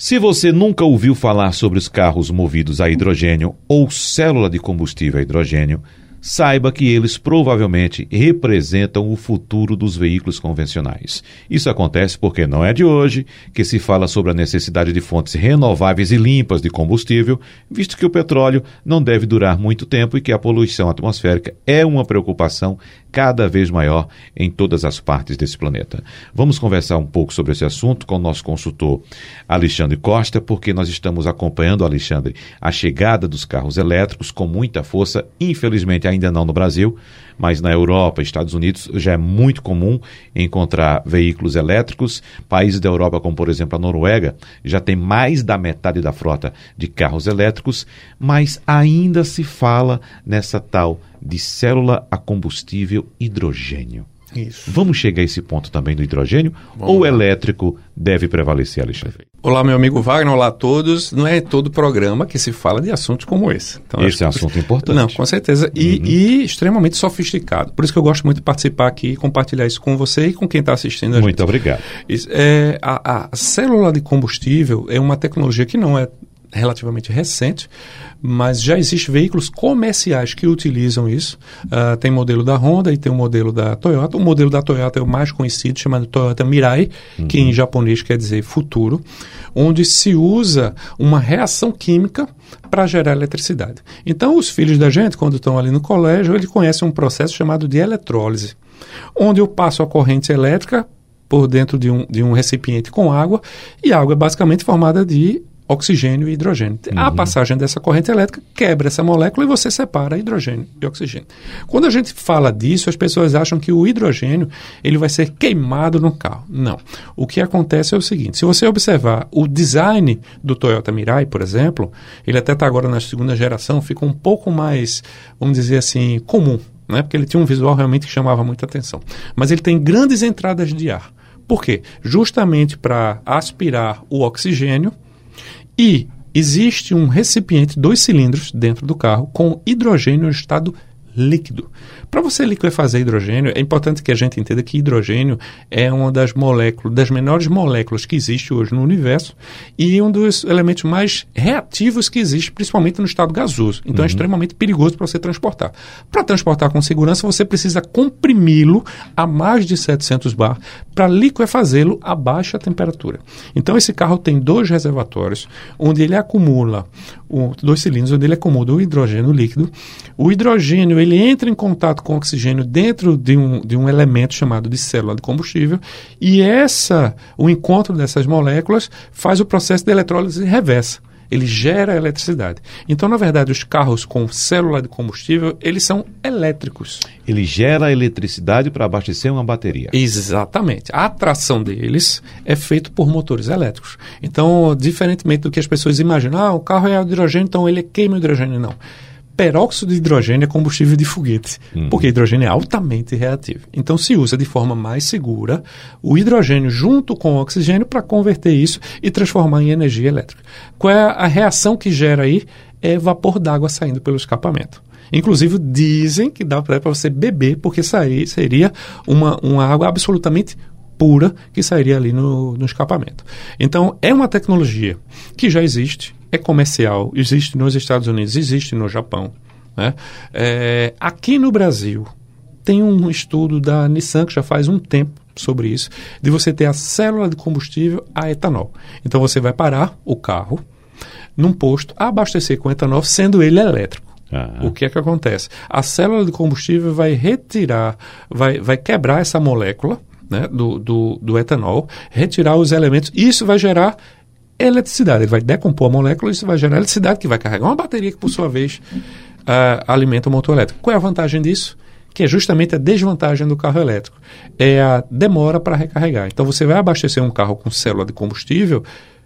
Se você nunca ouviu falar sobre os carros movidos a hidrogênio ou célula de combustível a hidrogênio, saiba que eles provavelmente representam o futuro dos veículos convencionais. Isso acontece porque não é de hoje que se fala sobre a necessidade de fontes renováveis e limpas de combustível, visto que o petróleo não deve durar muito tempo e que a poluição atmosférica é uma preocupação cada vez maior em todas as partes desse planeta. Vamos conversar um pouco sobre esse assunto com o nosso consultor Alexandre Costa, porque nós estamos acompanhando, Alexandre, a chegada dos carros elétricos com muita força, infelizmente ainda não no Brasil, mas na Europa, Estados Unidos, já é muito comum encontrar veículos elétricos. Países da Europa, como por exemplo a Noruega, já tem mais da metade da frota de carros elétricos, mas ainda se fala nessa tal de célula a combustível hidrogênio. Isso. Vamos chegar a esse ponto também do hidrogênio? Vamos ou o elétrico deve prevalecer, Alexandre? Olá, meu amigo Wagner, olá a todos. Não é todo programa que se fala de assuntos como esse. Então, esse é um assunto importante. Não, com certeza. E, uhum. e, extremamente sofisticado. Por isso que eu gosto muito de participar aqui e compartilhar isso com você e com quem está assistindo a Muito gente. obrigado. Isso, é, a, a célula de combustível é uma tecnologia que não é relativamente recente, mas já existem veículos comerciais que utilizam isso. Uh, tem modelo da Honda e tem o modelo da Toyota. O modelo da Toyota é o mais conhecido, chamado Toyota Mirai, uhum. que em japonês quer dizer futuro, onde se usa uma reação química para gerar eletricidade. Então, os filhos da gente, quando estão ali no colégio, eles conhecem um processo chamado de eletrólise, onde eu passo a corrente elétrica por dentro de um, de um recipiente com água, e a água é basicamente formada de oxigênio e hidrogênio. Uhum. A passagem dessa corrente elétrica quebra essa molécula e você separa hidrogênio e oxigênio. Quando a gente fala disso, as pessoas acham que o hidrogênio ele vai ser queimado no carro. Não. O que acontece é o seguinte: se você observar o design do Toyota Mirai, por exemplo, ele até está agora na segunda geração, fica um pouco mais, vamos dizer assim, comum. Né? Porque ele tinha um visual realmente que chamava muita atenção. Mas ele tem grandes entradas de ar. Por quê? Justamente para aspirar o oxigênio e existe um recipiente, dois cilindros dentro do carro com hidrogênio em estado líquido. Para você liquefazer hidrogênio, é importante que a gente entenda que hidrogênio é uma das moléculas, das menores moléculas que existe hoje no universo e um dos elementos mais reativos que existe, principalmente no estado gasoso. Então é uhum. é extremamente perigoso para você transportar. Para transportar com segurança, você precisa comprimi-lo a mais de 700 bar para liquefazê-lo a baixa temperatura. Então esse carro tem dois reservatórios onde ele acumula o, dois cilindros onde ele acumula o hidrogênio líquido. O hidrogênio ele entra em contato com o oxigênio dentro de um, de um elemento chamado de célula de combustível e essa o encontro dessas moléculas faz o processo de eletrólise reversa ele gera eletricidade. Então, na verdade, os carros com célula de combustível, eles são elétricos. Ele gera eletricidade para abastecer uma bateria. Exatamente. A atração deles é feita por motores elétricos. Então, diferentemente do que as pessoas imaginam, ah, o carro é hidrogênio, então ele queima hidrogênio. Não peróxido de hidrogênio é combustível de foguete, uhum. porque hidrogênio é altamente reativo. Então se usa de forma mais segura o hidrogênio junto com o oxigênio para converter isso e transformar em energia elétrica. Qual é a reação que gera aí? É vapor d'água saindo pelo escapamento. Inclusive dizem que dá para você beber, porque sair, seria uma, uma água absolutamente pura que sairia ali no, no escapamento. Então, é uma tecnologia que já existe, é comercial, existe nos Estados Unidos, existe no Japão. Né? É, aqui no Brasil, tem um estudo da Nissan que já faz um tempo sobre isso, de você ter a célula de combustível a etanol. Então você vai parar o carro num posto abastecer com etanol, sendo ele elétrico. Uhum. O que é que acontece? A célula de combustível vai retirar, vai, vai quebrar essa molécula né, do, do, do etanol, retirar os elementos, isso vai gerar eletricidade. Ele vai decompor a molécula e isso vai gerar eletricidade que vai carregar uma bateria que, por sua vez, uh, alimenta o motor elétrico. Qual é a vantagem disso? Que é justamente a desvantagem do carro elétrico. É a demora para recarregar. Então, você vai abastecer um carro com célula de combustível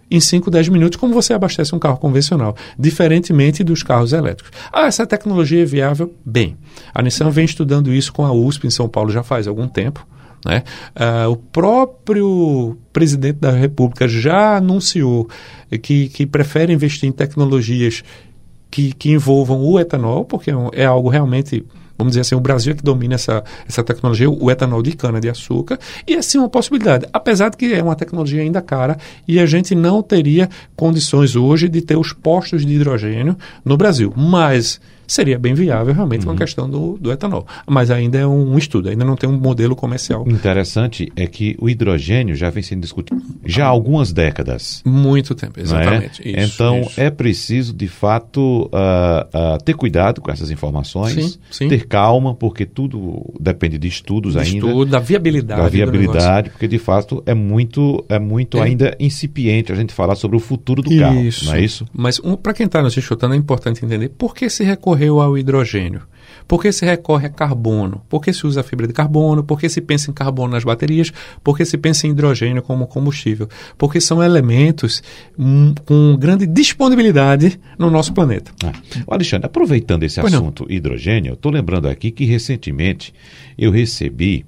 em 5, 10 minutos, como você abastece um carro convencional, diferentemente dos carros elétricos. Ah, essa tecnologia é viável? Bem, a Nissan vem estudando isso com a USP em São Paulo já faz algum tempo. Né? Uh, o próprio presidente da República já anunciou que, que prefere investir em tecnologias que, que envolvam o etanol, porque é, é algo realmente vamos dizer assim, o Brasil é que domina essa, essa tecnologia, o etanol de cana-de-açúcar, e é sim uma possibilidade, apesar de que é uma tecnologia ainda cara e a gente não teria condições hoje de ter os postos de hidrogênio no Brasil. Mas seria bem viável realmente uhum. uma questão do, do etanol. Mas ainda é um estudo, ainda não tem um modelo comercial. Interessante é que o hidrogênio já vem sendo discutido já há algumas décadas. Muito tempo, exatamente. É? Isso, então isso. é preciso, de fato, uh, uh, ter cuidado com essas informações, sim, sim. ter calma, porque tudo depende de estudos de ainda. Estudo, da viabilidade. Da viabilidade, porque de fato é muito, é muito é. ainda incipiente a gente falar sobre o futuro do carro, não é isso? Mas um, para quem está nos escutando é importante entender por que se recorre recorreu ao hidrogênio? Por que se recorre a carbono? Por que se usa fibra de carbono? Por que se pensa em carbono nas baterias? Por que se pensa em hidrogênio como combustível? Porque são elementos hum, com grande disponibilidade no nosso planeta. Ah. Alexandre, aproveitando esse pois assunto não. hidrogênio, estou lembrando aqui que recentemente eu recebi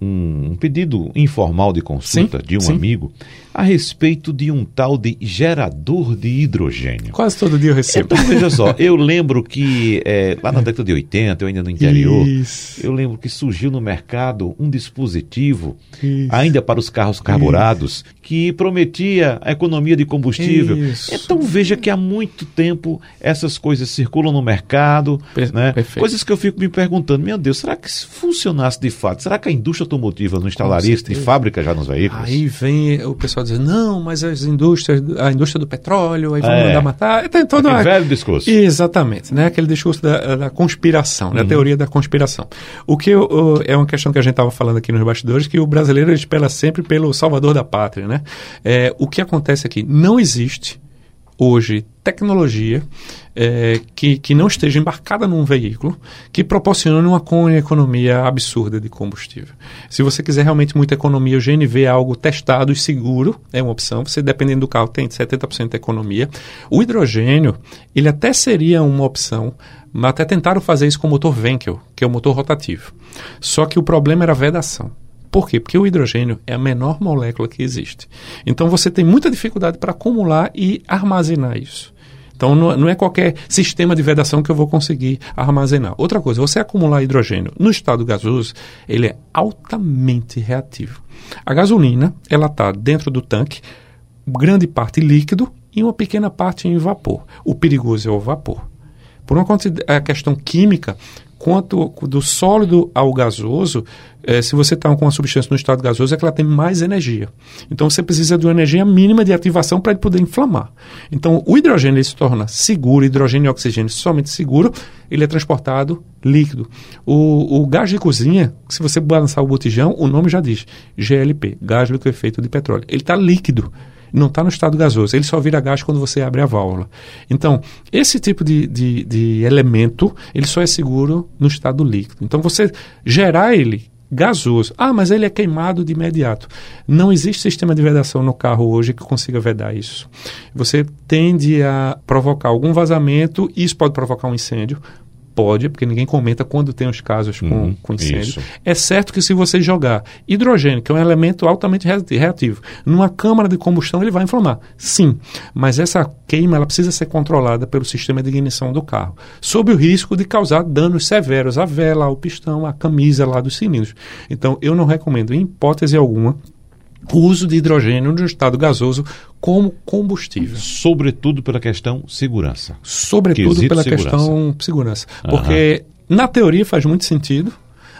um, pedido informal de consulta sim, de um sim. amigo a respeito de um tal de gerador de hidrogênio. Quase todo dia eu recebo. Então, veja só, eu lembro que é, lá na década de 80, eu ainda no interior, Isso. eu lembro que surgiu no mercado um dispositivo, Isso. ainda para os carros carburados, Isso. que prometia a economia de combustível. Então veja que há muito tempo essas coisas circulam no mercado, per né? coisas que eu fico me perguntando, meu Deus, será que se funcionasse de fato, será que a indústria automotiva não instalaria isso de fábrica já nos veículos? Aí vem o pessoal dizer, não, mas as indústrias, a indústria do petróleo, aí vão é. mandar matar. Tem todo Aquele velho discurso. Exatamente, né? Aquele discurso da, da conspiração, uhum. da teoria da conspiração. O que o, é uma questão que a gente estava falando aqui nos bastidores, que o brasileiro espera sempre pelo salvador da pátria, né? É, o que acontece aqui? Não existe hoje tecnologia é, que, que não esteja embarcada num veículo que proporcione uma economia absurda de combustível. Se você quiser realmente muita economia, o GNV é algo testado e seguro, é uma opção. Você, dependendo do carro, tem 70% de economia. O hidrogênio, ele até seria uma opção, mas até tentaram fazer isso com o motor Venkel, que é o motor rotativo. Só que o problema era a vedação. Por quê? Porque o hidrogênio é a menor molécula que existe. Então você tem muita dificuldade para acumular e armazenar isso. Então não, não, é qualquer sistema de vedação que eu vou conseguir armazenar. Outra coisa, você acumular hidrogênio no estado gasoso, ele é altamente reativo. A gasolina, ela está dentro do tanque, grande parte líquido e uma pequena parte em vapor. O perigoso é o vapor. Por uma questão química, quanto do sólido ao gasoso, é, se você está com uma substância no estado gasoso, é que ela tem mais energia. Então você precisa de uma energia mínima de ativação para ele poder inflamar. Então o hidrogênio se torna seguro, hidrogênio e oxigênio somente seguro, ele é transportado líquido. O, o gás de cozinha, se você balançar o botijão, o nome já diz, GLP, gás liquefeito de petróleo. Ele está líquido não está no estado gasoso, ele só vira gás quando você abre a válvula. Então, esse tipo de, de, de elemento, ele só é seguro no estado líquido. Então, você gerar ele gasoso. Ah, mas ele é queimado de imediato. Não existe sistema de vedação no carro hoje que consiga vedar isso. Você tende a provocar algum vazamento, isso pode provocar um incêndio, Pode, porque ninguém comenta quando tem os casos com, uhum, com incêndio. Isso. É certo que se você jogar hidrogênio, que é um elemento altamente reativo, numa câmara de combustão, ele vai inflamar. Sim, mas essa queima ela precisa ser controlada pelo sistema de ignição do carro, sob o risco de causar danos severos à vela, ao pistão, à camisa lá dos cilindros. Então, eu não recomendo, em hipótese alguma, o uso de hidrogênio no estado gasoso como combustível. Sobretudo pela questão segurança. Sobretudo Quesito pela segurança. questão segurança. Porque na teoria faz muito sentido,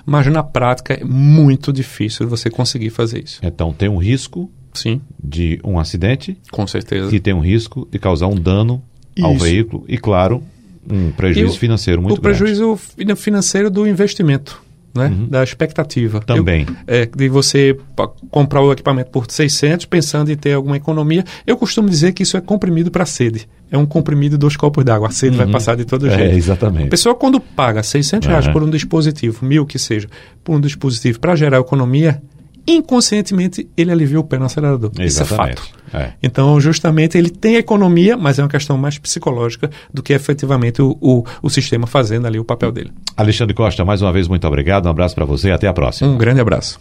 mas na prática é muito difícil você conseguir fazer isso. Então tem um risco Sim. de um acidente. Com certeza. E tem um risco de causar um dano isso. ao veículo e, claro, um prejuízo o, financeiro muito grande. O prejuízo financeiro do investimento né? Uhum. Da expectativa. Também. Eu, é, de você comprar o equipamento por 600 pensando em ter alguma economia. Eu costumo dizer que isso é comprimido para sede. É um comprimido dos copos d'água. A sede uhum. vai passar de todo jeito. É, exatamente. A pessoa quando paga 600 reais uhum. por um dispositivo, mil que seja, por um dispositivo para gerar economia, inconscientemente ele alivia o pé no acelerador. Exatamente. Isso é fato. É. Então, justamente, ele tem economia, mas é uma questão mais psicológica do que efetivamente o, o, o sistema fazendo ali o papel dele. Alexandre Costa, mais uma vez, muito obrigado. Um abraço para você e até a próxima. Um grande abraço.